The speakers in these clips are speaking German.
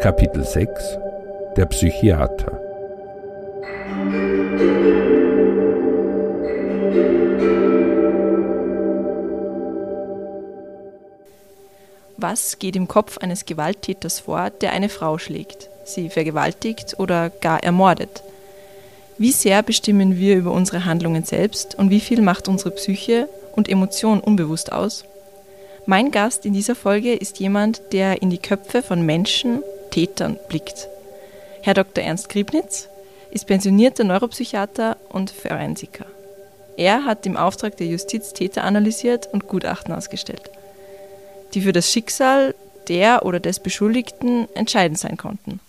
Kapitel 6 Der Psychiater Was geht im Kopf eines Gewalttäters vor, der eine Frau schlägt, sie vergewaltigt oder gar ermordet? Wie sehr bestimmen wir über unsere Handlungen selbst und wie viel macht unsere Psyche und Emotion unbewusst aus? Mein Gast in dieser Folge ist jemand, der in die Köpfe von Menschen, Tätern blickt. Herr Dr. Ernst Griebnitz ist pensionierter Neuropsychiater und Forensiker. Er hat im Auftrag der Justiz Täter analysiert und Gutachten ausgestellt, die für das Schicksal der oder des Beschuldigten entscheidend sein konnten.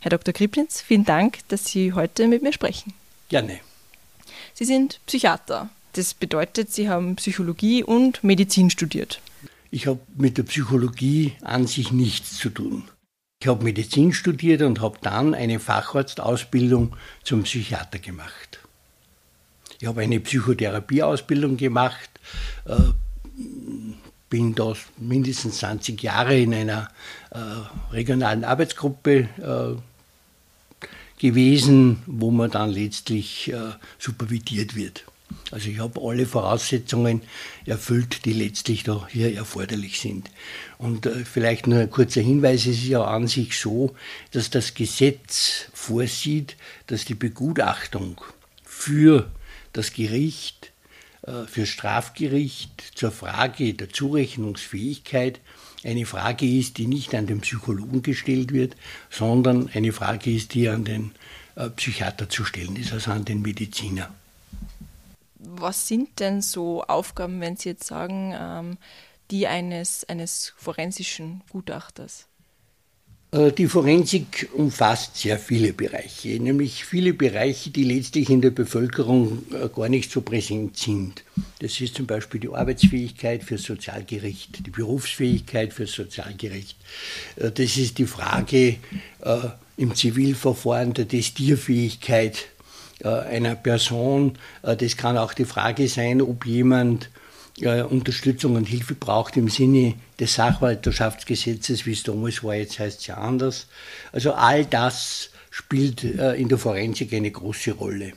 Herr Dr. Griebnitz, vielen Dank, dass Sie heute mit mir sprechen. Gerne. Sie sind Psychiater. Das bedeutet, Sie haben Psychologie und Medizin studiert. Ich habe mit der Psychologie an sich nichts zu tun. Ich habe Medizin studiert und habe dann eine Facharztausbildung zum Psychiater gemacht. Ich habe eine Psychotherapieausbildung gemacht, äh, bin da mindestens 20 Jahre in einer äh, regionalen Arbeitsgruppe äh, gewesen, wo man dann letztlich supervidiert wird. Also ich habe alle Voraussetzungen erfüllt, die letztlich da hier erforderlich sind. Und äh, vielleicht nur ein kurzer Hinweis, es ist ja an sich so, dass das Gesetz vorsieht, dass die Begutachtung für das Gericht, äh, für Strafgericht zur Frage der Zurechnungsfähigkeit eine Frage ist, die nicht an den Psychologen gestellt wird, sondern eine Frage ist, die an den äh, Psychiater zu stellen ist, also an den Mediziner was sind denn so Aufgaben, wenn Sie jetzt sagen, ähm, die eines, eines forensischen Gutachters? Äh, die Forensik umfasst sehr viele Bereiche, nämlich viele Bereiche, die letztlich in der Bevölkerung äh, gar nicht so präsent sind. Das ist zum Beispiel die Arbeitsfähigkeit für Sozialgericht, die Berufsfähigkeit für Sozialgericht. Äh, das ist die Frage im Zivilverfahren der Testierfähigkeit äh, einer Person. Äh, das kann auch die Frage sein, ob jemand äh, Unterstützung und Hilfe braucht im Sinne des Sachwalterschaftsgesetzes, wie es damals war, jetzt heißt es ja anders. Also all das spielt in der Forensik eine große Rolle.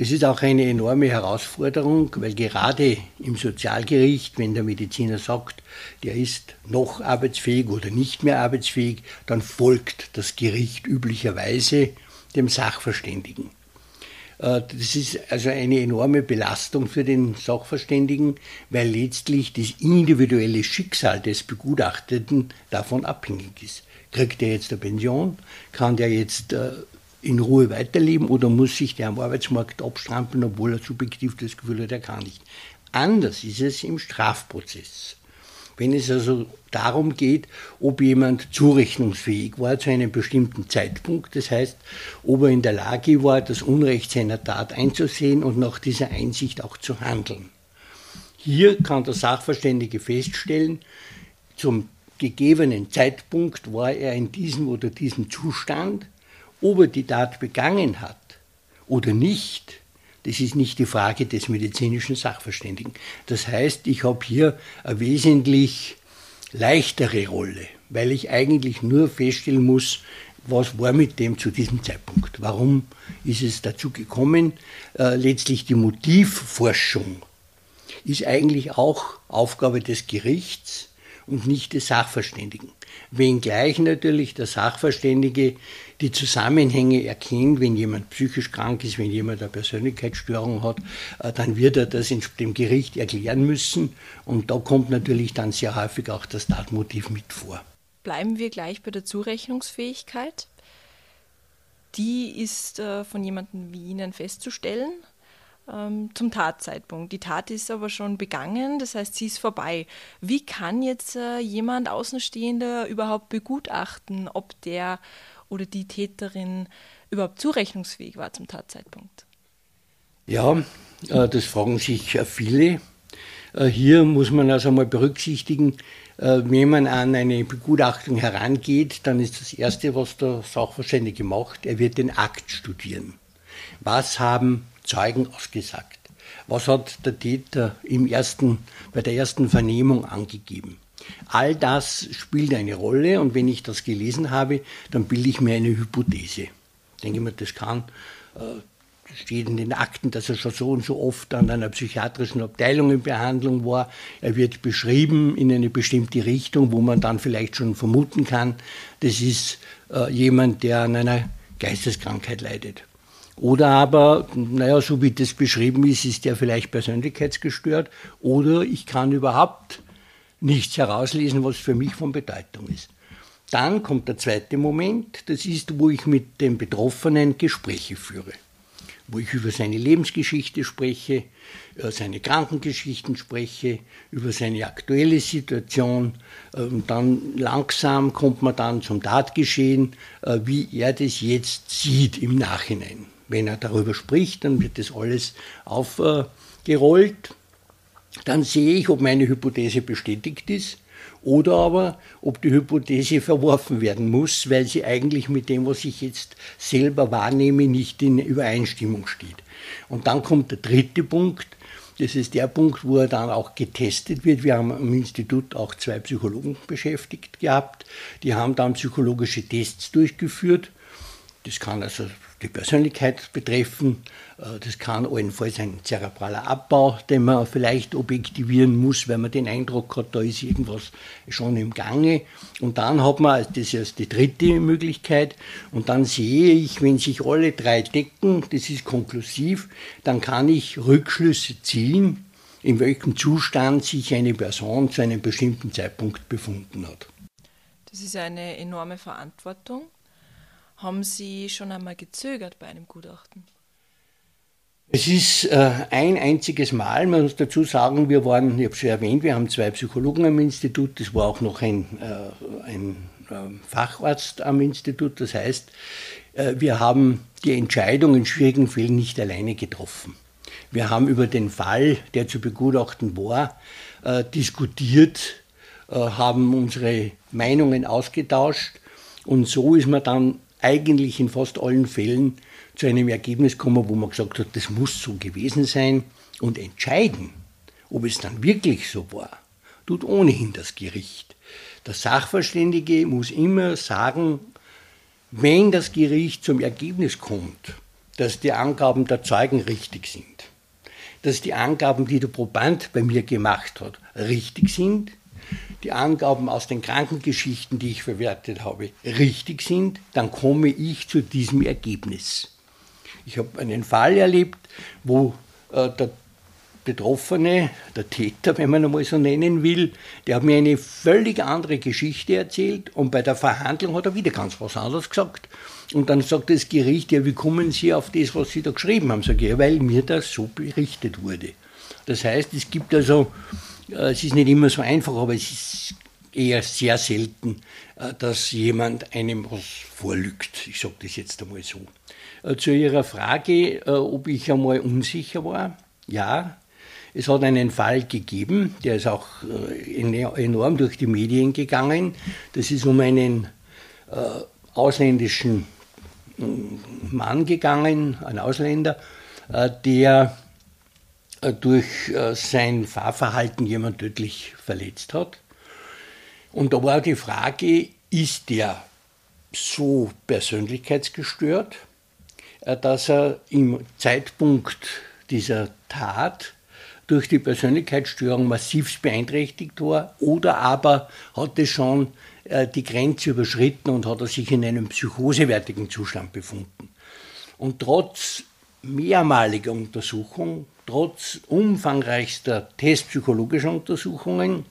Das ist auch eine enorme Herausforderung, weil gerade im Sozialgericht, wenn der Mediziner sagt, der ist noch arbeitsfähig oder nicht mehr arbeitsfähig, dann folgt das Gericht üblicherweise dem Sachverständigen. Äh, das ist also eine enorme Belastung für den Sachverständigen, weil letztlich das individuelle Schicksal des Begutachteten davon abhängig ist. Kriegt er jetzt eine Pension? Kann der jetzt äh, in Ruhe weiterleben oder muss sich der am Arbeitsmarkt abstrampeln, obwohl er subjektiv das Gefühl hat, er kann nicht? Anders ist es im Strafprozess. Wenn es also darum geht, ob jemand zurechnungsfähig war zu einem bestimmten Zeitpunkt, das heißt, ob er in der Lage war, das Unrecht seiner Tat einzusehen und nach dieser Einsicht auch zu handeln. Hier kann der Sachverständige feststellen, zum gegebenen Zeitpunkt war er in diesem oder diesem Zustand, ob er die Tat begangen hat oder nicht, das ist nicht die Frage des medizinischen Sachverständigen. Das heißt, ich habe hier eine wesentlich leichtere Rolle, weil ich eigentlich nur feststellen muss, was war mit dem zu diesem Zeitpunkt? Warum ist es dazu gekommen? Äh, letztlich die Motivforschung ist eigentlich auch Aufgabe des Gerichts und nicht des Sachverständigen. Wenngleich natürlich der Sachverständige die Zusammenhänge erkennt, wenn jemand psychisch krank ist, wenn jemand eine Persönlichkeitsstörung hat, äh, dann wird er das dem Gericht erklären müssen. Und da kommt natürlich dann sehr häufig auch das Tatmotiv mit vor. Bleiben wir gleich bei der Zurechnungsfähigkeit. Die ist äh, von jemandem wie Ihnen festzustellen. Ähm, zum Tatzeitpunkt. Die Tat ist aber schon begangen, das heißt, sie ist vorbei. Wie kann jetzt äh, jemand Außenstehender überhaupt begutachten, ob der oder die Täterin überhaupt zurechnungsfähig war zum Tatzeitpunkt? Ja, äh, das fragen sich viele. Äh, hier muss man also mal berücksichtigen, äh, wenn man an eine Begutachtung herangeht, dann ist das Erste, was der Sachverständige macht, er wird den Akt studieren. Was haben Zeugen ausgesagt? Was hat der Täter im ersten, bei der ersten Vernehmung angegeben? All das spielt eine Rolle und wenn ich das gelesen habe, dann bilde ich mir eine Hypothese. Ich denke mir, das kann äh, steht in den Akten, dass er schon so und so oft an einer psychiatrischen Abteilung in Behandlung war. Er wird beschrieben in eine bestimmte Richtung, wo man dann vielleicht schon vermuten kann, das ist äh, jemand, der an einer Geisteskrankheit leidet. Oder aber, naja, so wie das beschrieben ist, ist der vielleicht persönlichkeitsgestört. Oder ich kann überhaupt nichts herauslesen, was für mich von Bedeutung ist. Dann kommt der zweite Moment, das ist, wo ich mit dem Betroffenen Gespräche führe wo ich über seine Lebensgeschichte spreche, äh, seine Krankengeschichten spreche, über seine aktuelle Situation. Äh, und dann langsam kommt man dann zum Tatgeschehen, äh, wie er das jetzt sieht im Nachhinein. Wenn er darüber spricht, dann wird das alles aufgerollt. Dann sehe ich, ob meine Hypothese bestätigt ist oder aber ob die Hypothese verworfen werden muss, weil sie eigentlich mit dem, was ich jetzt selber wahrnehme, nicht in Übereinstimmung steht. Und dann kommt der dritte Punkt, das ist der Punkt, wo er dann auch getestet wird. Wir haben im Institut auch zwei Psychologen beschäftigt gehabt. Die haben dann psychologische Tests durchgeführt. Das kann also die Persönlichkeit betreffen. Äh, das kann allenfalls ein zerebraler Abbau, den man vielleicht objektivieren muss, weil man den Eindruck hat, da ist irgendwas schon im Gange. Und dann hat man, das ist die dritte Möglichkeit, und dann sehe ich, wenn sich alle drei decken, das ist konklusiv, dann kann ich Rückschlüsse ziehen, in welchem Zustand sich eine Person zu einem bestimmten Zeitpunkt befunden hat. Das ist eine enorme Verantwortung. Haben Sie schon einmal gezögert bei einem Gutachten? Es ist äh, ein einziges Mal, man muss dazu sagen, wir waren, ich habe schon erwähnt, wir haben zwei Psychologen am Institut, es war auch noch ein, äh, ein äh, Facharzt am Institut, das heißt, äh, wir haben die Entscheidung in schwierigen Fällen nicht alleine getroffen. Wir haben über den Fall, der zu begutachten war, äh, diskutiert, äh, haben unsere Meinungen ausgetauscht und so ist man dann eigentlich in fast allen Fällen zu einem Ergebnis kommen, wo man gesagt hat, das muss so gewesen sein und entscheiden, ob es dann wirklich so war, tut ohnehin das Gericht. Der Sachverständige muss immer sagen, wenn das Gericht zum Ergebnis kommt, dass die Angaben der Zeugen richtig sind, dass die Angaben, die der Proband bei mir gemacht hat, richtig sind, die Angaben aus den Krankengeschichten, die ich verwertet habe, richtig sind, dann komme ich zu diesem Ergebnis. Ich habe einen Fall erlebt, wo äh, der Betroffene, der Täter, wenn man einmal so nennen will, der hat mir eine völlig andere Geschichte erzählt und bei der Verhandlung hat er wieder ganz was anderes gesagt. Und dann sagt das Gericht, ja, wie kommen Sie auf das, was Sie da geschrieben haben? Sag ich, ja, weil mir das so berichtet wurde. Das heißt, es gibt also es ist nicht immer so einfach, aber es ist eher sehr selten, äh, dass jemand einem was vorlügt. Ich sage das jetzt einmal so. Äh, zu Ihrer Frage, ob ich einmal unsicher war. Ja, es hat einen Fall gegeben, der ist auch enorm durch die Medien gegangen. Das ist um einen ausländischen Mann gegangen, ein Ausländer, der äh, durch äh, sein Fahrverhalten jemand tödlich verletzt hat. Und da war die Frage, ist der so persönlichkeitsgestört, äh, dass er im Zeitpunkt dieser Tat durch die Persönlichkeitsstörung massiv beeinträchtigt war oder aber hat er schon die Grenze überschritten und hat er sich in einem psychosewertigen Zustand befunden. Und trotz mehrmaliger Untersuchung trotz umfangreichster testpsychologischer Untersuchungen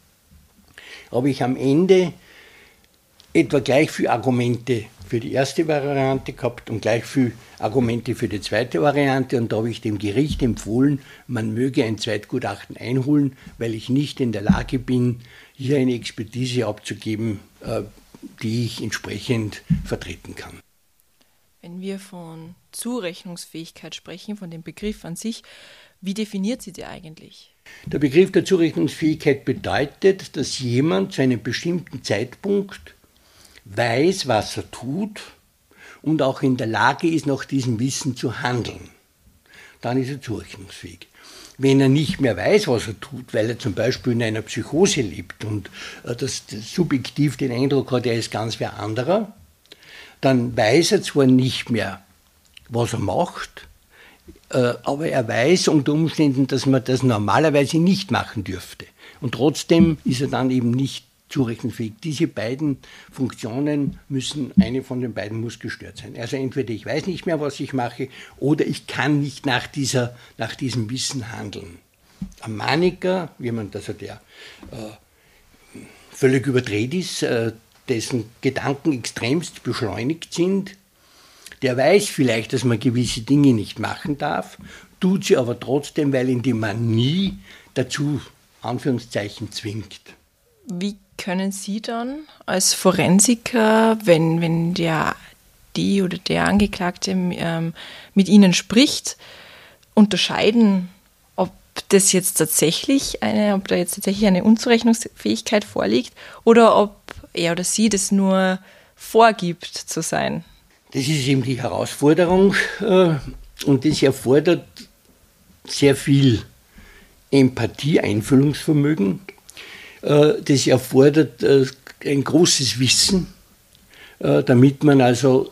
habe ich am Ende etwa gleich viele Argumente für die erste Variante gehabt und gleich viele Argumente für die zweite Variante. Und da habe ich dem Gericht empfohlen, man möge ein Zweitgutachten einholen, weil ich nicht in der Lage bin, hier eine Expertise abzugeben, äh, die ich entsprechend vertreten kann. Wenn wir von Zurechnungsfähigkeit sprechen, von dem Begriff an sich, wie definiert sie die eigentlich? Der Begriff der Zurechnungsfähigkeit bedeutet, dass jemand zu einem bestimmten Zeitpunkt weiß, was er tut und auch in der Lage ist, nach diesem Wissen zu handeln. Dann ist er zurechnungsfähig. Wenn er nicht mehr weiß, was er tut, weil er zum Beispiel in einer Psychose lebt und äh, das, subjektiv den Eindruck hat, er ist ganz wer anderer, dann weiß er zwar nicht mehr, was er macht, äh, aber er weiß unter Umständen, dass man das normalerweise nicht machen dürfte. Und trotzdem ist er dann eben nicht zurechnungsfähig. Diese beiden Funktionen müssen, eine von den beiden muss gestört sein. Also entweder ich weiß nicht mehr, was ich mache, oder ich kann nicht nach, dieser, nach diesem Wissen handeln. Ein Maniker, jemand, also der äh, völlig überdreht ist, äh, dessen Gedanken extremst beschleunigt sind, der weiß vielleicht, dass man gewisse Dinge nicht machen darf, tut sie aber trotzdem, weil ihn die Manie dazu, Anführungszeichen, zwingt. Wie können Sie dann als Forensiker, wenn, wenn der, die oder der Angeklagte ähm, mit Ihnen spricht, unterscheiden, ob das jetzt tatsächlich eine, ob da jetzt tatsächlich eine Unzurechnungsfähigkeit vorliegt oder ob er oder sie das nur vorgibt zu sein? Das ist eben die Herausforderung äh, und das erfordert sehr viel Empathie, Einfühlungsvermögen. Äh, das erfordert äh, ein großes Wissen, damit man also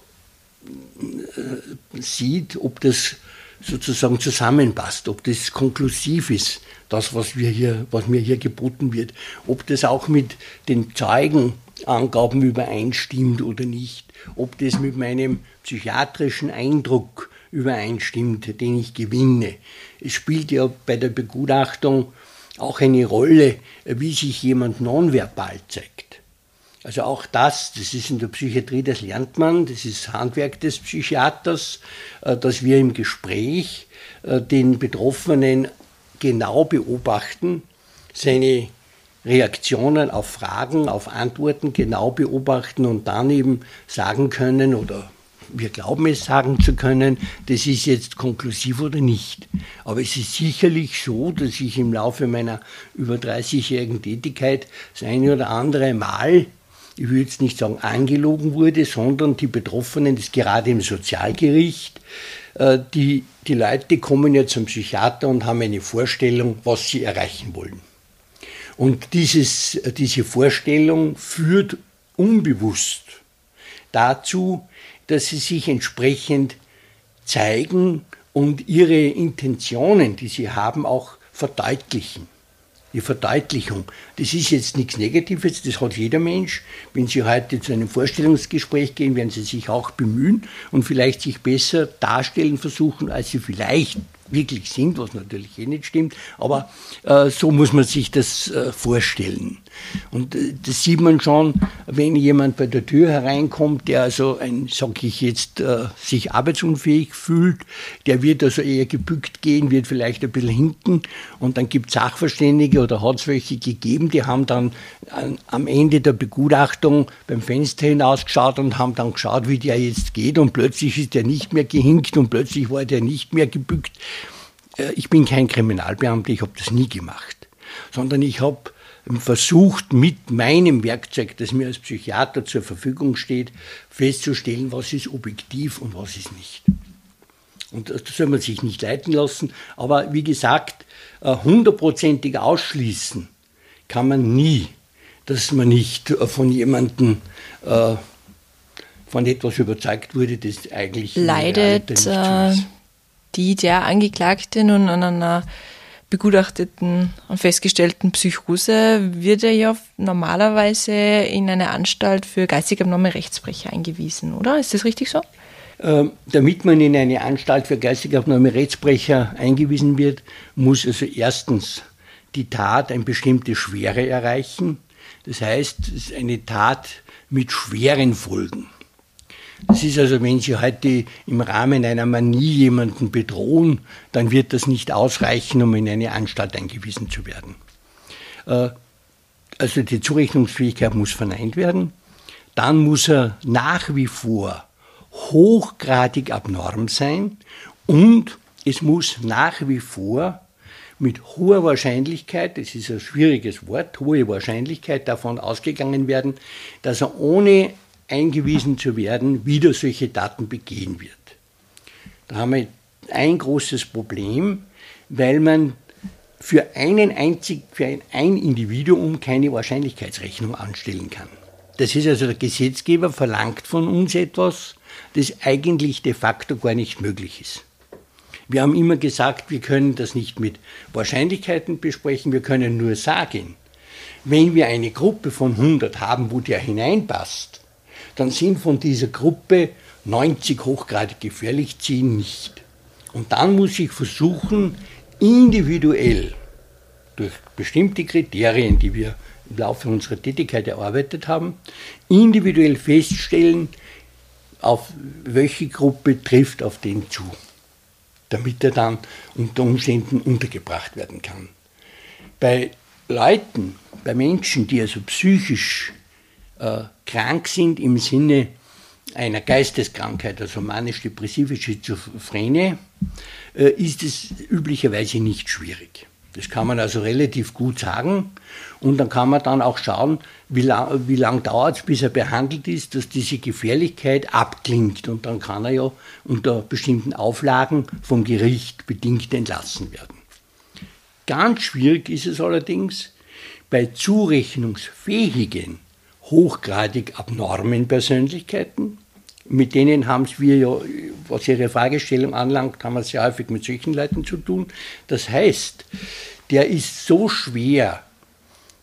sieht, ob das sozusagen zusammenpasst, ob das konklusiv ist, das, was, wir hier, was mir hier geboten wird, ob das auch mit den Zeugen Angaben übereinstimmt oder nicht, ob das mit meinem psychiatrischen Eindruck übereinstimmt, den ich gewinne. Es spielt ja bei der Begutachtung auch eine Rolle, wie sich jemand nonverbal zeigt. Also auch das, das ist in der Psychiatrie, das lernt man, das ist Handwerk des Psychiaters, äh, dass wir im Gespräch äh, den Betroffenen genau beobachten, seine Reaktionen auf Fragen, auf Antworten genau beobachten und dann eben sagen können oder wir glauben es sagen zu können, das ist jetzt konklusiv oder nicht. Aber es ist sicherlich so, dass ich im Laufe meiner über 30-jährigen Tätigkeit das eine oder andere Mal, ich würde jetzt nicht sagen angelogen wurde, sondern die Betroffenen, das gerade im Sozialgericht, äh, die, die Leute kommen ja zum Psychiater und haben eine Vorstellung, was sie erreichen wollen. Und dieses, diese Vorstellung führt unbewusst dazu, dass sie sich entsprechend zeigen und ihre Intentionen, die sie haben, auch verdeutlichen die Verdeutlichung. Das ist jetzt nichts Negatives, das hat jeder Mensch. Wenn Sie heute zu einem Vorstellungsgespräch gehen, werden Sie sich auch bemühen und vielleicht sich besser darstellen versuchen, als Sie vielleicht wirklich sind, was natürlich eh nicht stimmt, aber äh, so muss man sich das äh, vorstellen. Und äh, das sieht man schon, wenn jemand bei der Tür hereinkommt, der also ein, sag ich jetzt, äh, sich arbeitsunfähig fühlt, der wird also eher gebückt gehen, wird vielleicht ein bisschen hinten und dann gibt es Sachverständige oder hat es welche gegeben, die haben dann an, am Ende der Begutachtung beim Fenster hinausgeschaut und haben dann geschaut, wie der jetzt geht und plötzlich ist der nicht mehr gehinkt und plötzlich war der nicht mehr gebückt. Äh, ich bin kein Kriminalbeamter, ich habe das nie gemacht, sondern ich habe versucht, mit meinem Werkzeug, das mir als Psychiater zur Verfügung steht, festzustellen, was ist objektiv und was ist nicht. Und das soll man sich nicht leiten lassen. Aber wie gesagt, äh, hundertprozentig ausschließen kann man nie, dass man nicht äh, von jemandem von etwas überzeugt wurde, das eigentlich leidet die der Angeklagte nun an einer begutachteten und festgestellten Psychose wird er ja normalerweise in eine Anstalt für geistig abnorme Rechtsbrecher eingewiesen, oder? Ist das richtig so? Ähm, damit man in eine Anstalt für geistig abnorme Rechtsbrecher eingewiesen wird, muss also erstens die Tat eine bestimmte Schwere erreichen. Das heißt, es ist eine Tat mit schweren Folgen. Das ist also, wenn Sie heute im Rahmen einer Manie jemanden bedrohen, dann wird das nicht ausreichen, um in eine Anstalt eingewiesen zu werden. Äh, also die Zurechnungsfähigkeit muss verneint werden. Dann muss er nach wie vor hochgradig abnorm sein und es muss nach wie vor mit hoher Wahrscheinlichkeit, das ist ein schwieriges Wort, hohe Wahrscheinlichkeit davon ausgegangen werden, dass er ohne eingewiesen zu werden wieder solche Taten begehen wird. Da haben wir ein großes Problem, weil man für einen einzig, für ein Individuum keine Wahrscheinlichkeitsrechnung anstellen kann. Das ist also der Gesetzgeber verlangt von uns etwas, das eigentlich de facto gar nicht möglich ist. Wir haben immer gesagt, wir können das nicht mit Wahrscheinlichkeiten besprechen, wir können nur sagen, wenn wir eine Gruppe von 100 haben, wo der hineinpasst, dann sind von dieser Gruppe 90 hochgradig gefährlich, 10 nicht. Und dann muss ich versuchen, individuell durch bestimmte Kriterien, die wir im Laufe unserer Tätigkeit erarbeitet haben, individuell feststellen, auf welche Gruppe trifft auf den zu, damit er dann unter Umständen untergebracht werden kann. Bei Leuten, bei Menschen, die also psychisch äh, krank sind im Sinne einer Geisteskrankheit, also manisch-depressive Schizophrenie, äh, ist es üblicherweise nicht schwierig. Das kann man also relativ gut sagen. Und dann kann man dann auch schauen, wie lange wie lang dauert es, bis er behandelt ist, dass diese Gefährlichkeit abklingt. Und dann kann er ja unter bestimmten Auflagen vom Gericht bedingt entlassen werden. Ganz schwierig ist es allerdings bei zurechnungsfähigen, hochgradig abnormen Persönlichkeiten, mit denen haben wir ja, was Ihre Fragestellung anlangt, haben wir sehr häufig mit solchen Leuten zu tun. Das heißt, der ist so schwer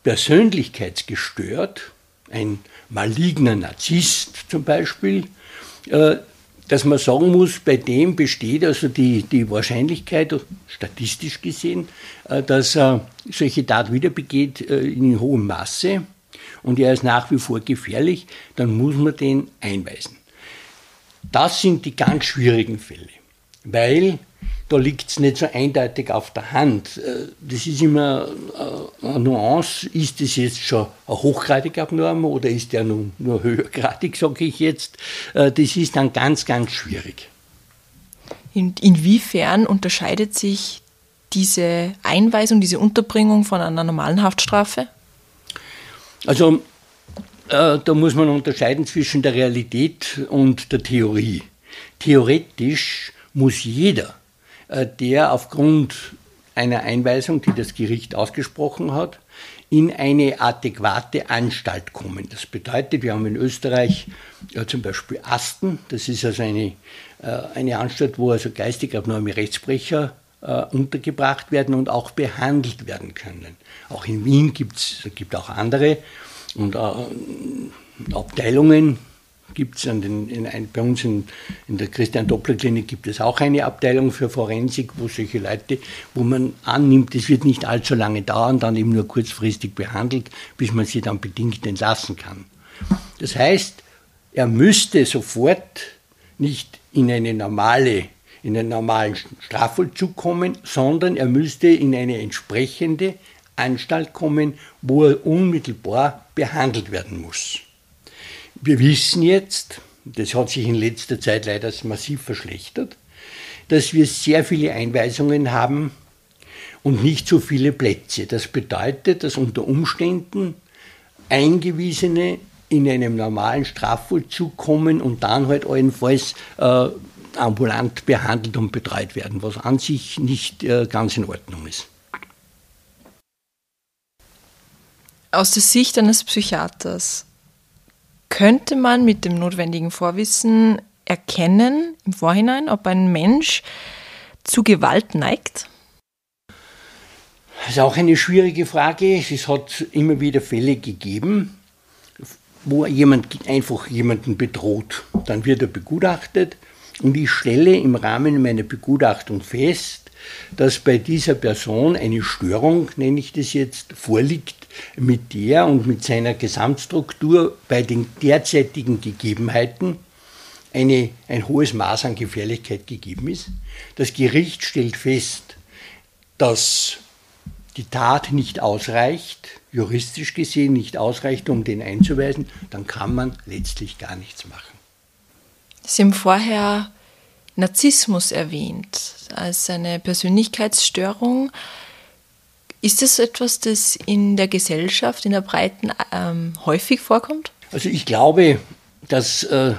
persönlichkeitsgestört, ein maligner Narzisst zum Beispiel, äh, dass man sagen muss, bei dem besteht also die, die Wahrscheinlichkeit, statistisch gesehen, äh, dass er solche Tat wieder begeht äh, in hohem Masse und er ist nach wie vor gefährlich, dann muss man den einweisen. Das sind die ganz schwierigen Fälle, weil da liegt es nicht so eindeutig auf der Hand. Äh, das ist immer äh, eine Nuance. Ist das jetzt schon ein hochgradig abnorm oder ist der nur, nur höhergradig, sage ich jetzt. Äh, das ist dann ganz, ganz schwierig. In, inwiefern unterscheidet sich diese Einweisung, diese Unterbringung von einer normalen Haftstrafe? Also äh, da muss man unterscheiden zwischen der Realität und der Theorie. Theoretisch muss jeder, äh, der aufgrund einer Einweisung, die das Gericht ausgesprochen hat, in eine adäquate Anstalt kommen. Das bedeutet, wir haben in Österreich ja, zum Beispiel Asten, das ist also eine, äh, eine Anstalt, wo also geistig abnorme Rechtsbrecher äh, untergebracht werden und auch behandelt werden können. Auch in Wien gibt es auch andere und äh, Abteilungen gibt es bei uns in, in der Christian Doppler Klinik gibt es auch eine Abteilung für Forensik, wo solche Leute, wo man annimmt, es wird nicht allzu lange dauern, dann eben nur kurzfristig behandelt, bis man sie dann bedingt entlassen kann. Das heißt, er müsste sofort nicht in eine normale in einen normalen Strafvollzug kommen, sondern er müsste in eine entsprechende Anstalt kommen, wo er unmittelbar behandelt werden muss. Wir wissen jetzt, das hat sich in letzter Zeit leider massiv verschlechtert, dass wir sehr viele Einweisungen haben und nicht so viele Plätze. Das bedeutet, dass unter Umständen Eingewiesene in einem normalen Strafvollzug kommen und dann halt allenfalls äh, ambulant behandelt und betreut werden, was an sich nicht äh, ganz in Ordnung ist. Aus der Sicht eines Psychiaters könnte man mit dem notwendigen Vorwissen erkennen im Vorhinein, ob ein Mensch zu Gewalt neigt? Das ist auch eine schwierige Frage. Es hat immer wieder Fälle gegeben, wo jemand einfach jemanden bedroht. Dann wird er begutachtet und ich stelle im Rahmen meiner Begutachtung fest, dass bei dieser Person eine Störung, nenne ich das jetzt, vorliegt, mit der und mit seiner Gesamtstruktur bei den derzeitigen Gegebenheiten eine, ein hohes Maß an Gefährlichkeit gegeben ist. Das Gericht stellt fest, dass die Tat nicht ausreicht, juristisch gesehen nicht ausreicht, um den einzuweisen, dann kann man letztlich gar nichts machen. Sie haben vorher Narzissmus erwähnt als eine Persönlichkeitsstörung. Ist das etwas, das in der Gesellschaft, in der Breiten ähm, häufig vorkommt? Also ich glaube, dass äh,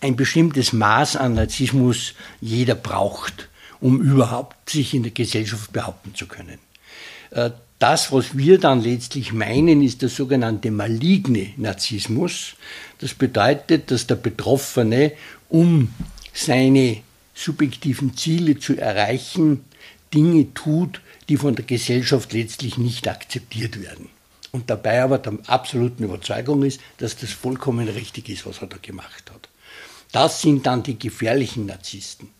ein bestimmtes Maß an Narzissmus jeder braucht, um überhaupt sich in der Gesellschaft behaupten zu können. Äh, das, was wir dann letztlich meinen, ist der sogenannte maligne Narzissmus. Das bedeutet, dass der Betroffene, um seine subjektiven Ziele zu erreichen, Dinge tut, die von der Gesellschaft letztlich nicht akzeptiert werden. Und dabei aber der absoluten Überzeugung ist, dass das vollkommen richtig ist, was er da gemacht hat. Das sind dann die gefährlichen Narzissten.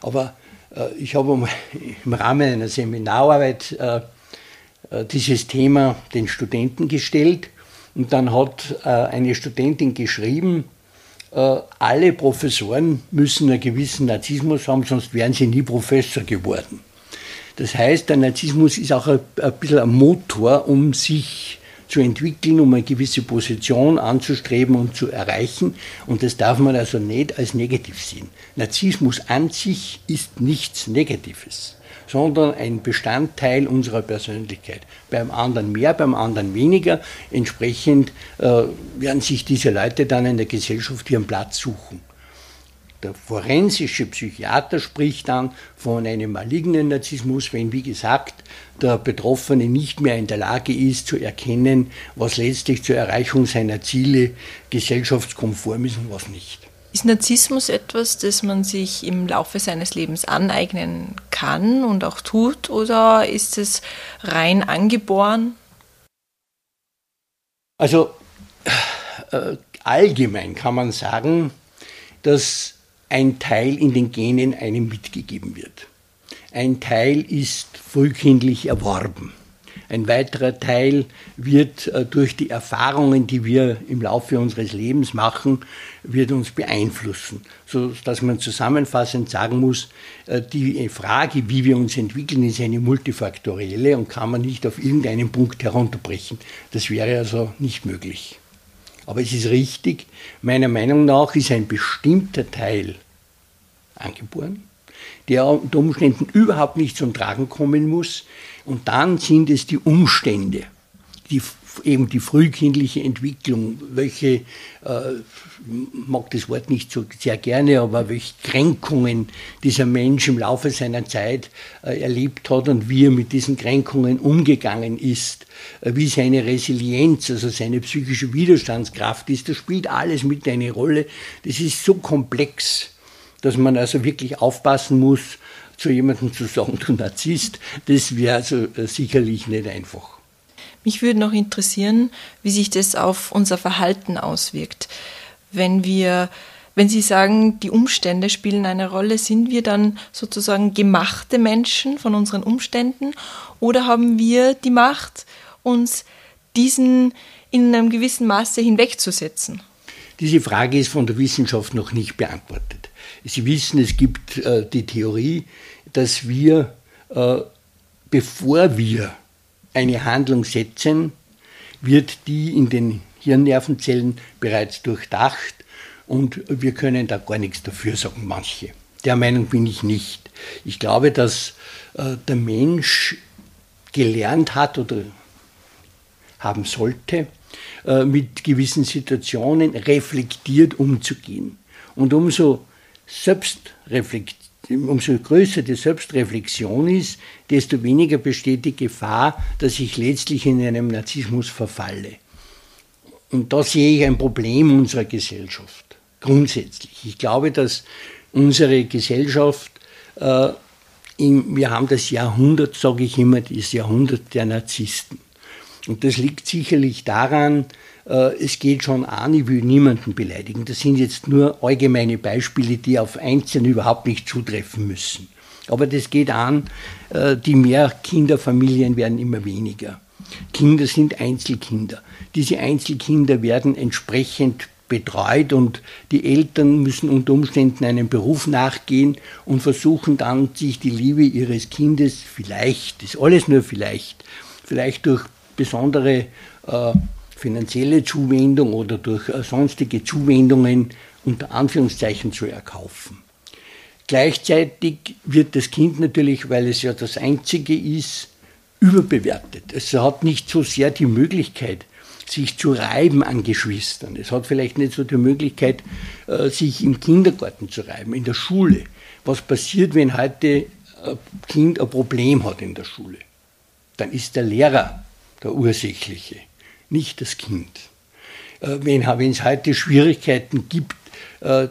Aber äh, ich habe im Rahmen einer Seminararbeit äh, äh, dieses Thema den Studenten gestellt und dann hat äh, eine Studentin geschrieben, äh, alle Professoren müssen einen gewissen Narzissmus haben, sonst wären sie nie Professor geworden. Das heißt, der Narzissmus ist auch ein, bisschen ein Motor, um sich zu entwickeln, um eine gewisse Position anzustreben und zu erreichen. Und das darf man also nicht als negativ sehen. Narzissmus an sich ist nichts Negatives sondern ein Bestandteil unserer Persönlichkeit. Beim anderen mehr, beim anderen weniger. Entsprechend äh, werden sich diese Leute dann in der Gesellschaft ihren Platz suchen. Der forensische Psychiater spricht dann von einem malignen Narzissmus, wenn, wie gesagt, der Betroffene nicht mehr in der Lage ist zu erkennen, was letztlich zur Erreichung seiner Ziele gesellschaftskonform ist und was nicht. Ist Narzissmus etwas, das man sich im Laufe seines Lebens aneignen kann und auch tut, oder ist es rein angeboren? Also äh, allgemein kann man sagen, dass ein Teil in den Genen einem mitgegeben wird. Ein Teil ist frühkindlich erworben. Ein weiterer Teil wird äh, durch die Erfahrungen, die wir im Laufe unseres Lebens machen, wird uns beeinflussen, so dass man zusammenfassend sagen muss, äh, die Frage, wie wir uns entwickeln, ist eine multifaktorielle und kann man nicht auf irgendeinen Punkt herunterbrechen. Das wäre also nicht möglich. Aber es ist richtig, meiner Meinung nach ist ein bestimmter Teil angeboren, der unter Umständen überhaupt nicht zum Tragen kommen muss, und dann sind es die Umstände, die, eben die frühkindliche Entwicklung, welche, äh, mag das Wort nicht so sehr gerne, aber welche Kränkungen dieser Mensch im Laufe seiner Zeit äh, erlebt hat und wie er mit diesen Kränkungen umgegangen ist, äh, wie seine Resilienz, also seine psychische Widerstandskraft ist, das spielt alles mit eine Rolle. Das ist so komplex, dass man also wirklich aufpassen muss, zu jemandem zu sagen, du Narzisst, das wäre also sicherlich nicht einfach. Mich würde noch interessieren, wie sich das auf unser Verhalten auswirkt. Wenn wir, wenn Sie sagen, die Umstände spielen eine Rolle, sind wir dann sozusagen gemachte Menschen von unseren Umständen oder haben wir die Macht, uns diesen in einem gewissen Maße hinwegzusetzen? Diese Frage ist von der Wissenschaft noch nicht beantwortet. Sie wissen, es gibt äh, die Theorie, dass wir, äh, bevor wir eine Handlung setzen, wird die in den Hirnnervenzellen bereits durchdacht und wir können da gar nichts dafür, sagen manche. Der Meinung bin ich nicht. Ich glaube, dass äh, der Mensch gelernt hat oder haben sollte, äh, mit gewissen Situationen reflektiert umzugehen. Und umso umso größer die Selbstreflexion ist, desto weniger besteht die Gefahr, dass ich letztlich in einem Narzissmus verfalle. Und da sehe ich ein Problem unserer Gesellschaft, grundsätzlich. Ich glaube, dass unsere Gesellschaft, äh, in, wir haben das Jahrhundert, sage ich immer, das Jahrhundert der Narzissten. Und das liegt sicherlich daran, äh, es geht schon an, ich will niemanden beleidigen. Das sind jetzt nur allgemeine Beispiele, die auf Einzelne überhaupt nicht zutreffen müssen. Aber das geht an, äh, die Mehrkinderfamilien werden immer weniger. Kinder sind Einzelkinder. Diese Einzelkinder werden entsprechend betreut und die Eltern müssen unter Umständen einem Beruf nachgehen und versuchen dann, sich die Liebe ihres Kindes vielleicht, das ist alles nur vielleicht, vielleicht durch besondere äh, finanzielle Zuwendung oder durch äh, sonstige Zuwendungen unter Anführungszeichen zu erkaufen. Gleichzeitig wird das Kind natürlich, weil es ja das Einzige ist, überbewertet. Es hat nicht so sehr die Möglichkeit, sich zu reiben an Geschwistern. Es hat vielleicht nicht so die Möglichkeit, äh, sich im Kindergarten zu reiben, in der Schule. Was passiert, wenn heute ein Kind ein Problem hat in der Schule? Dann ist der Lehrer der Ursächliche, nicht das Kind. Äh, wenn es heute Schwierigkeiten gibt, äh,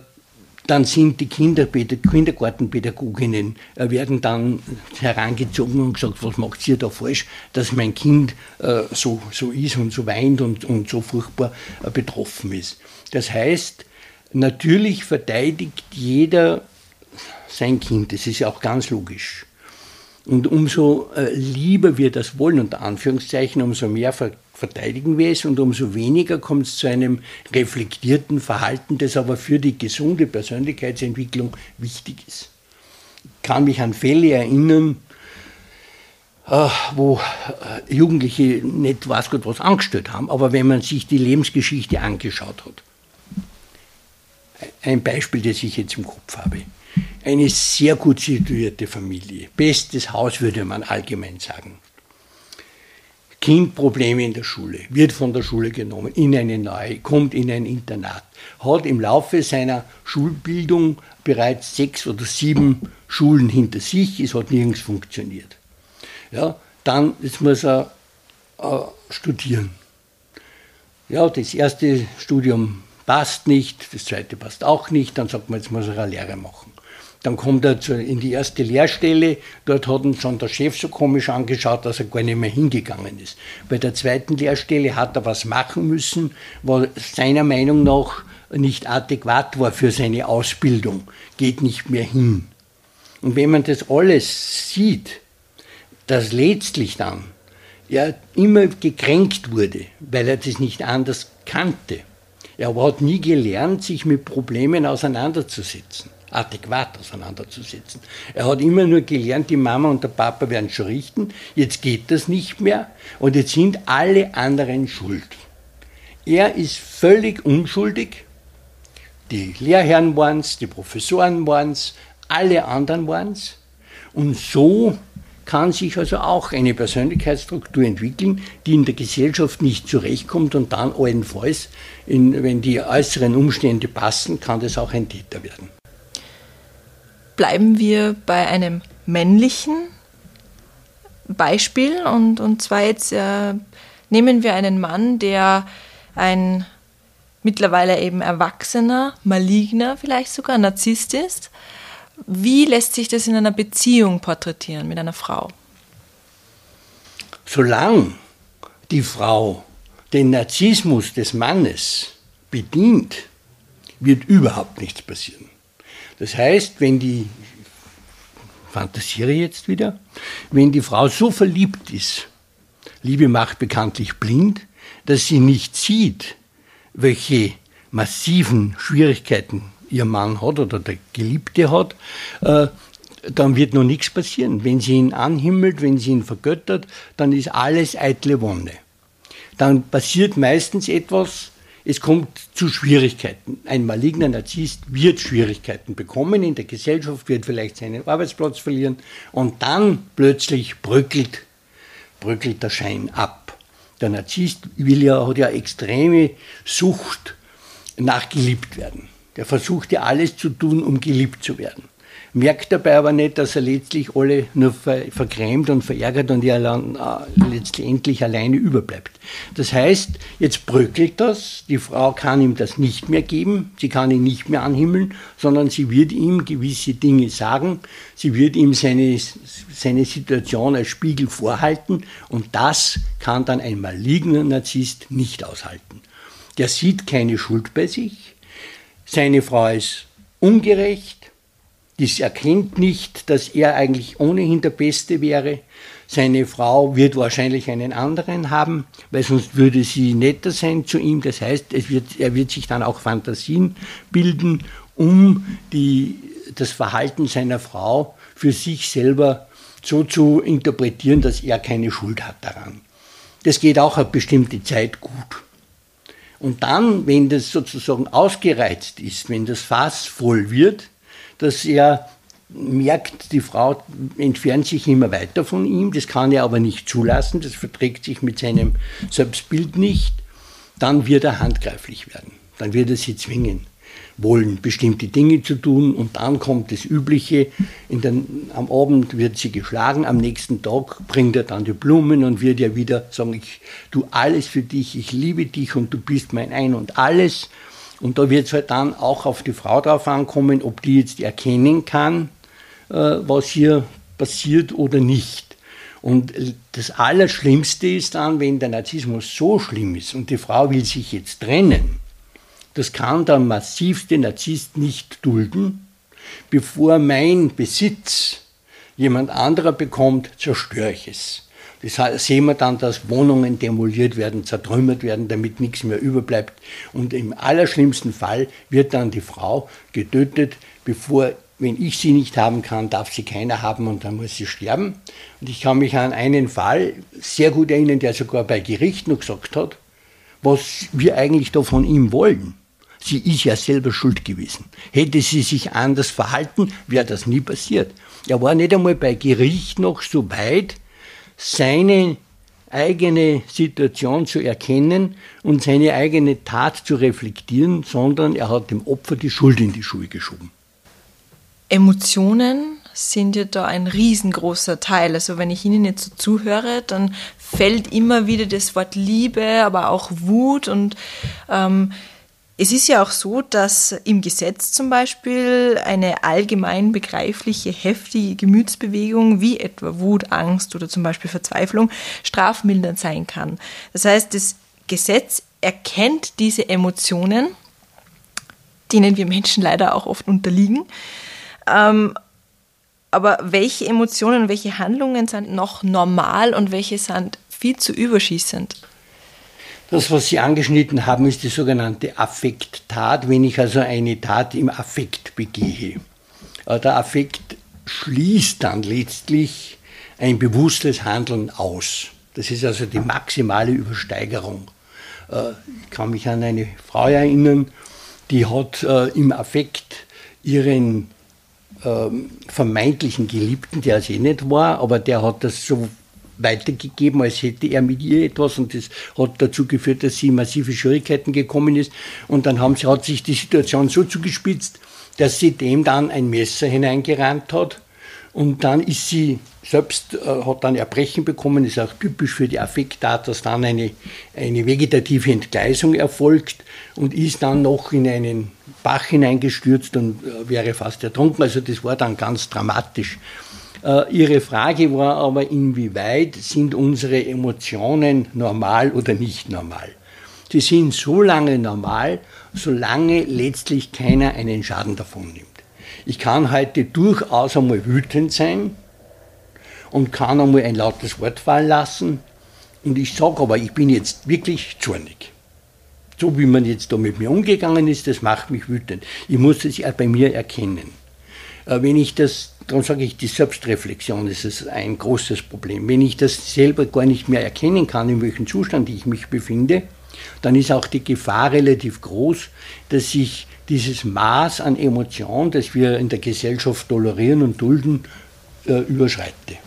dann sind die Kindergartenpädagoginnen, äh, werden dann herangezogen und gesagt, was macht ihr da falsch, dass mein Kind so, so ist und so weint und, und so furchtbar betroffen ist. Das heißt, natürlich verteidigt jeder sein Kind, das ist ja auch ganz logisch. Und umso lieber wir das wollen, unter Anführungszeichen, umso mehr verteidigen wir es und umso weniger kommt es zu einem reflektierten Verhalten, das aber für die gesunde Persönlichkeitsentwicklung wichtig ist. Ich kann mich an Fälle erinnern, äh, wo äh, Jugendliche nicht was Gott was angestellt haben, aber wenn man sich die Lebensgeschichte angeschaut hat. Ein Beispiel, das ich jetzt im Kopf habe. Eine sehr gut situierte Familie, bestes Haus würde man allgemein sagen. Kind Probleme in der Schule, wird von der Schule genommen, in eine neue, kommt in ein Internat, hat im Laufe seiner Schulbildung bereits sechs oder sieben Schulen hinter sich, es hat nirgends funktioniert. Ja, dann jetzt muss er äh, studieren. Ja, das erste Studium passt nicht, das zweite passt auch nicht, dann sagt man, jetzt muss er eine Lehre machen. Dann kommt er in die erste Lehrstelle. Dort hat ihn schon der Chef so komisch angeschaut, dass er gar nicht mehr hingegangen ist. Bei der zweiten Lehrstelle hat er was machen müssen, was seiner Meinung nach nicht adäquat war für seine Ausbildung. Geht nicht mehr hin. Und wenn man das alles sieht, dass letztlich dann er immer gekränkt wurde, weil er das nicht anders kannte. Er hat nie gelernt, sich mit Problemen auseinanderzusetzen adäquat auseinanderzusetzen. Er hat immer nur gelernt, die Mama und der Papa werden schon richten, jetzt geht das nicht mehr. Und jetzt sind alle anderen schuld. Er ist völlig unschuldig, die Lehrherren waren es, die Professoren waren es, alle anderen waren es und so kann sich also auch eine Persönlichkeitsstruktur entwickeln, die in der Gesellschaft nicht zurechtkommt und dann allenfalls, in, wenn die äußeren Umstände passen, kann das auch ein Täter werden bleiben wir bei einem männlichen Beispiel und, und zwar jetzt äh, nehmen wir einen Mann, der ein mittlerweile eben erwachsener, maligner, vielleicht sogar Narzisst ist. Wie lässt sich das in einer Beziehung porträtieren mit einer Frau? Solange die Frau den Narzissmus des Mannes bedient, wird überhaupt nichts passieren. Das heißt, wenn die, fantasiere jetzt wieder, wenn die Frau so verliebt ist, Liebe macht bekanntlich blind, dass sie nicht sieht, welche massiven Schwierigkeiten ihr Mann hat oder der Geliebte hat, äh, dann wird noch nichts passieren. Wenn sie ihn anhimmelt, wenn sie ihn vergöttert, dann ist alles eitle Wonne. Dann passiert meistens etwas, es kommt zu Schwierigkeiten. Ein maligner Narzisst wird Schwierigkeiten bekommen in der Gesellschaft, wird vielleicht seinen Arbeitsplatz verlieren und dann plötzlich bröckelt, bröckelt der Schein ab. Der Narzisst will ja, hat ja extreme Sucht nach geliebt werden. Der versucht ja alles zu tun, um geliebt zu werden merkt dabei aber nicht, dass er letztlich alle nur ver vergrämt und verärgert und er äh, letztendlich alleine überbleibt. Das heißt, jetzt bröckelt das, die Frau kann ihm das nicht mehr geben, sie kann ihn nicht mehr anhimmeln, sondern sie wird ihm gewisse Dinge sagen, sie wird ihm seine, seine Situation als Spiegel vorhalten. Und das kann dann ein maligner Narzisst nicht aushalten. Der sieht keine Schuld bei sich, seine Frau ist ungerecht, dies erkennt nicht, dass er eigentlich ohnehin der Beste wäre. Seine Frau wird wahrscheinlich einen anderen haben, weil sonst würde sie netter sein zu ihm. Das heißt, wird, er wird sich dann auch Fantasien bilden, um die, das Verhalten seiner Frau für sich selber so zu interpretieren, dass er keine Schuld hat daran. Das geht auch eine bestimmte Zeit gut. Und dann, wenn das sozusagen ausgereizt ist, wenn das Fass voll wird, dass er merkt, die Frau entfernt sich immer weiter von ihm, das kann er aber nicht zulassen, das verträgt sich mit seinem Selbstbild nicht, dann wird er handgreiflich werden, dann wird er sie zwingen wollen, bestimmte Dinge zu tun und dann kommt das Übliche, den, am Abend wird sie geschlagen, am nächsten Tag bringt er dann die Blumen und wird ja wieder sagen, ich tue alles für dich, ich liebe dich und du bist mein Ein und alles. Und da wird es halt dann auch auf die Frau drauf ankommen, ob die jetzt erkennen kann, äh, was hier passiert oder nicht. Und das Allerschlimmste ist dann, wenn der Narzissmus so schlimm ist und die Frau will sich jetzt trennen, das kann der massivste Narzisst nicht dulden. Bevor mein Besitz jemand anderer bekommt, zerstöre ich es. Das sehen wir dann, dass Wohnungen demoliert werden, zertrümmert werden, damit nichts mehr überbleibt. Und im allerschlimmsten Fall wird dann die Frau getötet, bevor, wenn ich sie nicht haben kann, darf sie keiner haben und dann muss sie sterben. Und ich kann mich an einen Fall sehr gut erinnern, der sogar bei Gericht noch gesagt hat, was wir eigentlich da von ihm wollen. Sie ist ja selber schuld gewesen. Hätte sie sich anders verhalten, wäre das nie passiert. Er war nicht einmal bei Gericht noch so weit, seine eigene Situation zu erkennen und seine eigene Tat zu reflektieren, sondern er hat dem Opfer die Schuld in die Schuhe geschoben. Emotionen sind ja da ein riesengroßer Teil. Also wenn ich Ihnen jetzt so zuhöre, dann fällt immer wieder das Wort Liebe, aber auch Wut und ähm, es ist ja auch so, dass im Gesetz zum Beispiel eine allgemein begreifliche, heftige Gemütsbewegung wie etwa Wut, Angst oder zum Beispiel Verzweiflung strafmildernd sein kann. Das heißt, das Gesetz erkennt diese Emotionen, denen wir Menschen leider auch oft unterliegen. Ähm, aber welche Emotionen, welche Handlungen sind noch normal und welche sind viel zu überschießend? Das, was Sie angeschnitten haben, ist die sogenannte Affekttat, wenn ich also eine Tat im Affekt begehe. Äh, der Affekt schließt dann letztlich ein bewusstes Handeln aus. Das ist also die maximale Übersteigerung. Äh, ich kann mich an eine Frau erinnern, die hat äh, im Affekt ihren ähm, vermeintlichen Geliebten, der es eh nicht war, aber der hat das so weitergegeben, als hätte er mit ihr etwas und das hat dazu geführt, dass sie in massive Schwierigkeiten gekommen ist und dann haben sie, hat sich die Situation so zugespitzt, dass sie dem dann ein Messer hineingerannt hat und dann ist sie selbst, äh, hat dann Erbrechen bekommen, ist auch typisch für die Affekttat, dass dann eine, eine vegetative Entgleisung erfolgt und ist dann noch in einen Bach hineingestürzt und äh, wäre fast ertrunken. Also das war dann ganz dramatisch. Äh, Ihre Frage war aber, inwieweit sind unsere Emotionen normal oder nicht normal? Sie sind so lange normal, solange letztlich keiner einen Schaden davon nimmt. Ich kann heute durchaus einmal wütend sein und kann einmal ein lautes Wort fallen lassen und ich sage aber, ich bin jetzt wirklich zornig. So wie man jetzt da mit mir umgegangen ist, das macht mich wütend. Ich muss es ja bei mir erkennen. Äh, wenn ich das Darum sage ich, die Selbstreflexion ist ein großes Problem. Wenn ich das selber gar nicht mehr erkennen kann, in welchem Zustand ich mich befinde, dann ist auch die Gefahr relativ groß, dass ich dieses Maß an Emotion, das wir in der Gesellschaft tolerieren und dulden, äh, überschreite.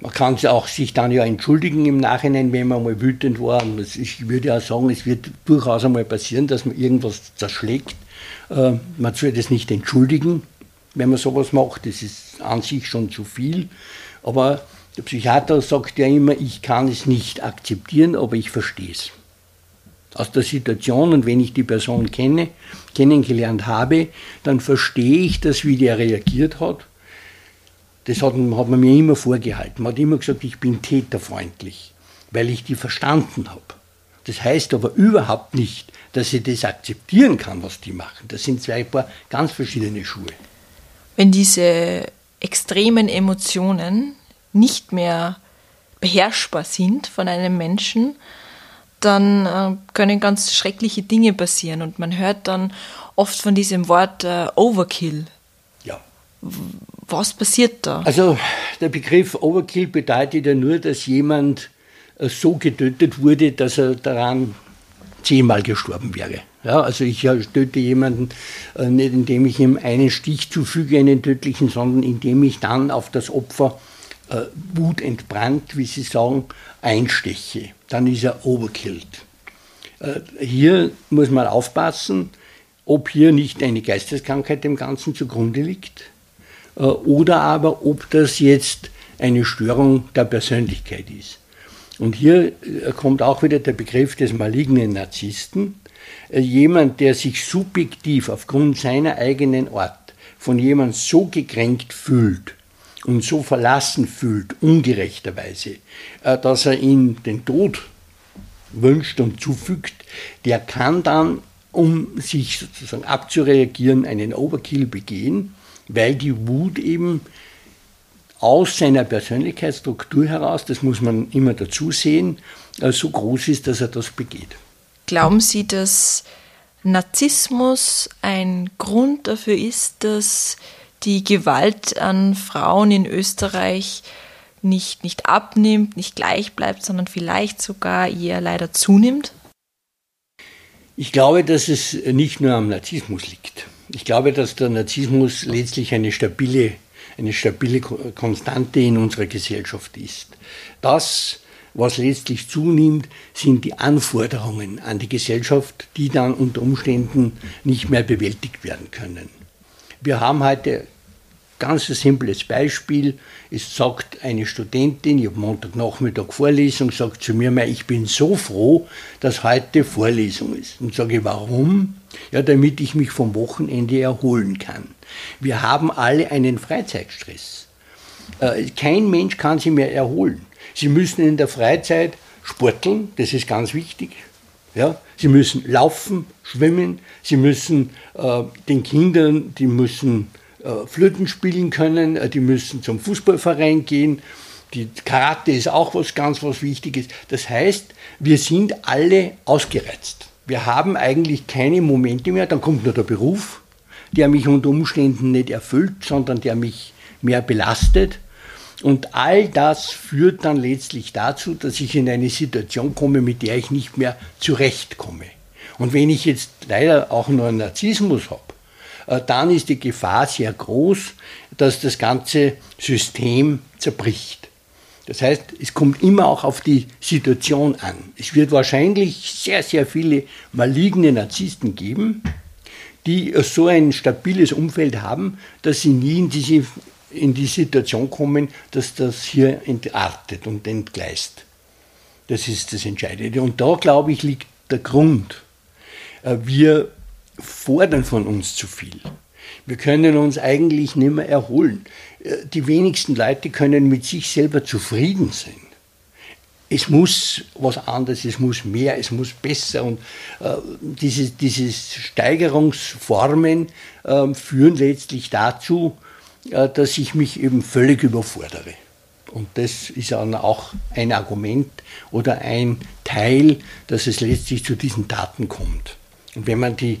Man kann auch sich dann ja entschuldigen im Nachhinein, wenn man mal wütend war. ich würde auch sagen, es wird durchaus einmal passieren, dass man irgendwas zerschlägt. Äh, man soll das nicht entschuldigen, wenn man sowas macht. Das ist an sich schon zu viel. Aber der Psychiater sagt ja immer, ich kann es nicht akzeptieren, aber ich verstehe es. Aus der Situation und wenn ich die Person kenne, kennengelernt habe, dann verstehe ich das, wie der reagiert hat. Das hat, hat man mir immer vorgehalten. Man hat immer gesagt, ich bin täterfreundlich, weil ich die verstanden habe. Das heißt aber überhaupt nicht, dass ich das akzeptieren kann, was die machen. Das sind zwei paar ganz verschiedene Schuhe wenn diese extremen Emotionen nicht mehr beherrschbar sind von einem Menschen, dann äh, können ganz schreckliche Dinge passieren. Und man hört dann oft von diesem Wort äh, Overkill. Ja. Was passiert da? Also der Begriff Overkill bedeutet ja nur, dass jemand äh, so getötet wurde, dass er daran zehnmal gestorben wäre. Ja, also ich töte jemanden äh, nicht, indem ich ihm einen Stich zufüge, einen tödlichen, sondern indem ich dann auf das Opfer äh, Wut entbrannt, wie Sie sagen, einsteche. Dann ist er overkilled. Äh, hier muss man aufpassen, ob hier nicht eine Geisteskrankheit dem Ganzen zugrunde liegt äh, oder aber ob das jetzt eine Störung der Persönlichkeit ist. Und hier äh, kommt auch wieder der Begriff des malignen Narzissten. Äh, jemand, der sich subjektiv aufgrund seiner eigenen Art von jemandem so gekränkt fühlt, und so verlassen fühlt, ungerechterweise, äh, dass er ihn den Tod wünscht und zufügt, der kann dann, um sich sozusagen abzureagieren, einen Overkill begehen, weil die Wut eben aus seiner Persönlichkeitsstruktur heraus, das muss man immer dazu sehen, äh, so groß ist, dass er das begeht. Glauben Sie, dass Narzissmus ein Grund dafür ist, dass die Gewalt an Frauen in Österreich nicht, nicht abnimmt, nicht gleich bleibt, sondern vielleicht sogar eher leider zunimmt? Ich glaube, dass es nicht nur am Narzissmus liegt. Ich glaube, dass der Narzissmus letztlich eine stabile, eine stabile Konstante in unserer Gesellschaft ist. Das, was letztlich zunimmt, sind die Anforderungen an die Gesellschaft, die dann unter Umständen nicht mehr bewältigt werden können. Wir haben heute ganz ein simples Beispiel. Es sagt eine Studentin, ich habe Montagnachmittag Vorlesung, sagt zu mir, ich bin so froh, dass heute Vorlesung ist. Und sage warum? Ja, damit ich mich vom Wochenende erholen kann. Wir haben alle einen Freizeitstress. Äh, kein Mensch kann sich mehr erholen. Sie müssen in der Freizeit sporteln, das ist ganz wichtig. Ja, sie müssen laufen, schwimmen, sie müssen äh, den Kindern, die müssen äh, Flöten spielen können, äh, die müssen zum Fußballverein gehen. Die Karate ist auch was ganz was Wichtiges. Das heißt, wir sind alle ausgereizt. Wir haben eigentlich keine Momente mehr. Dann kommt nur der Beruf, der mich unter Umständen nicht erfüllt, sondern der mich mehr belastet. Und all das führt dann letztlich dazu, dass ich in eine Situation komme, mit der ich nicht mehr zurechtkomme. Und wenn ich jetzt leider auch nur einen Narzissmus habe, äh, dann ist die Gefahr sehr groß, dass das ganze System zerbricht. Das heißt, es kommt immer auch auf die Situation an. Es wird wahrscheinlich sehr, sehr viele maligne Narzissten geben, die so ein stabiles Umfeld haben, dass sie nie in diese in die Situation kommen, dass das hier entartet und entgleist. Das ist das Entscheidende. Und da, glaube ich, liegt der Grund. Äh, wir fordern von uns zu viel. Wir können uns eigentlich nicht mehr erholen. Äh, die wenigsten Leute können mit sich selber zufrieden sein. Es muss was anderes, es muss mehr, es muss besser. Und äh, diese, diese Steigerungsformen äh, führen letztlich dazu, äh, dass ich mich eben völlig überfordere. Und das ist dann auch ein Argument oder ein Teil, dass es letztlich zu diesen Taten kommt. Und wenn man die,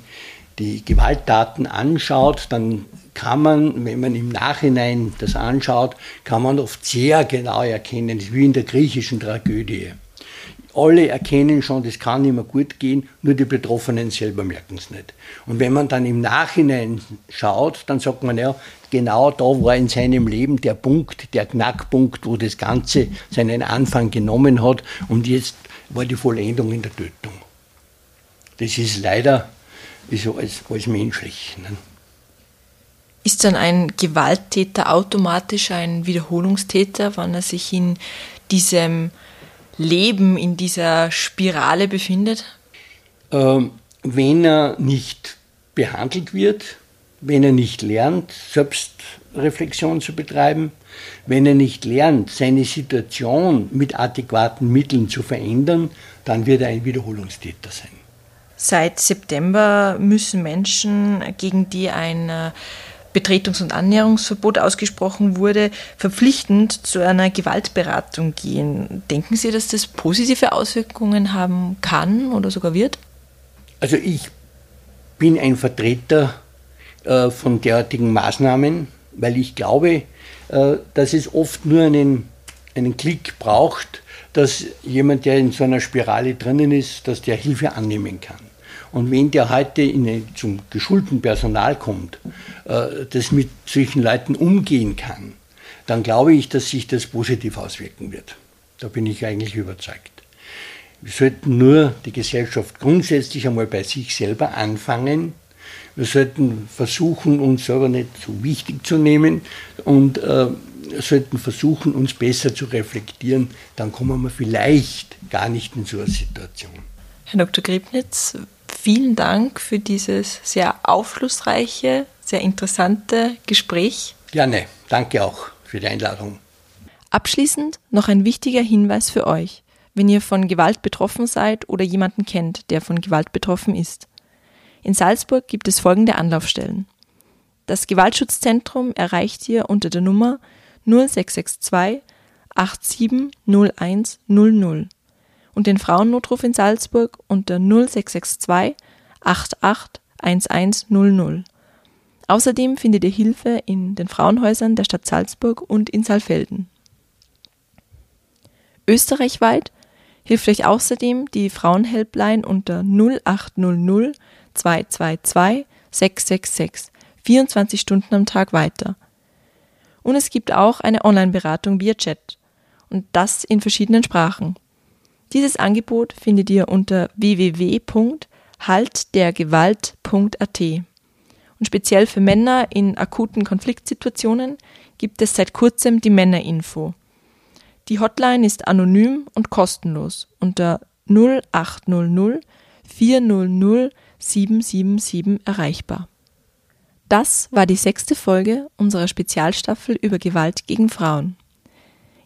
die Gewalttaten anschaut, dann kann man, wenn man im Nachhinein das anschaut, kann man oft sehr genau erkennen, wie in der griechischen Tragödie alle erkennen schon, das kann mehr gut gehen, nur die Betroffenen selber merken es nicht. Und wenn man dann im Nachhinein schaut, dann sagt man ja, genau da war in seinem Leben der Punkt, der Knackpunkt, wo das Ganze seinen Anfang genommen hat und jetzt war die Vollendung in der Tötung. Das ist leider ist alles, alles menschlich. Ne? Ist dann ein Gewalttäter automatisch ein Wiederholungstäter, wenn er sich in diesem Leben in dieser Spirale befindet? Ähm, wenn er nicht behandelt wird, wenn er nicht lernt, Selbstreflexion zu betreiben, wenn er nicht lernt, seine Situation mit adäquaten Mitteln zu verändern, dann wird er ein Wiederholungstäter sein. Seit September müssen Menschen, gegen die ein Betretungs- und Annäherungsverbot ausgesprochen wurde, verpflichtend zu einer Gewaltberatung gehen. Denken Sie, dass das positive Auswirkungen haben kann oder sogar wird? Also ich bin ein Vertreter äh, von derartigen Maßnahmen, weil ich glaube, äh, dass es oft nur einen, einen Klick braucht, dass jemand, der in so einer Spirale drinnen ist, dass der Hilfe annehmen kann. Und wenn der heute in, zum geschulten Personal kommt, äh, das mit solchen Leuten umgehen kann, dann glaube ich, dass sich das positiv auswirken wird. Da bin ich eigentlich überzeugt. Wir sollten nur die Gesellschaft grundsätzlich einmal bei sich selber anfangen. Wir sollten versuchen, uns selber nicht zu wichtig zu nehmen und äh, sollten versuchen, uns besser zu reflektieren. Dann kommen wir vielleicht gar nicht in so eine Situation. Herr Dr. Griebnitz, vielen Dank für dieses sehr aufschlussreiche, sehr interessante Gespräch. Gerne, danke auch für die Einladung. Abschließend noch ein wichtiger Hinweis für euch, wenn ihr von Gewalt betroffen seid oder jemanden kennt, der von Gewalt betroffen ist. In Salzburg gibt es folgende Anlaufstellen. Das Gewaltschutzzentrum erreicht ihr unter der Nummer 0662 870100 und den Frauennotruf in Salzburg unter 0662 881100. Außerdem findet ihr Hilfe in den Frauenhäusern der Stadt Salzburg und in Saalfelden. Österreichweit hilft euch außerdem die Frauenhelpline unter 0800 222 666 24 Stunden am Tag weiter. Und es gibt auch eine Online-Beratung via Chat und das in verschiedenen Sprachen. Dieses Angebot findet ihr unter www.haltdergewalt.at. Und speziell für Männer in akuten Konfliktsituationen gibt es seit kurzem die Männerinfo. Die Hotline ist anonym und kostenlos unter 0800 400 777 erreichbar. Das war die sechste Folge unserer Spezialstaffel über Gewalt gegen Frauen.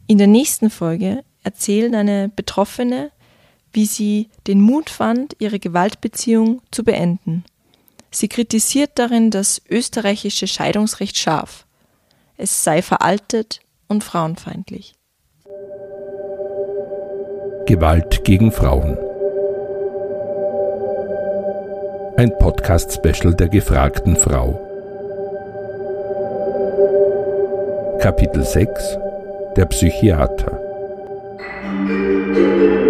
In der nächsten Folge erzählt eine Betroffene, wie sie den Mut fand, ihre Gewaltbeziehung zu beenden. Sie kritisiert darin das österreichische Scheidungsrecht scharf. Es sei veraltet und frauenfeindlich. Gewalt gegen Frauen. Ein Podcast-Special der gefragten Frau. Kapitel 6 Der Psychiater Thank you.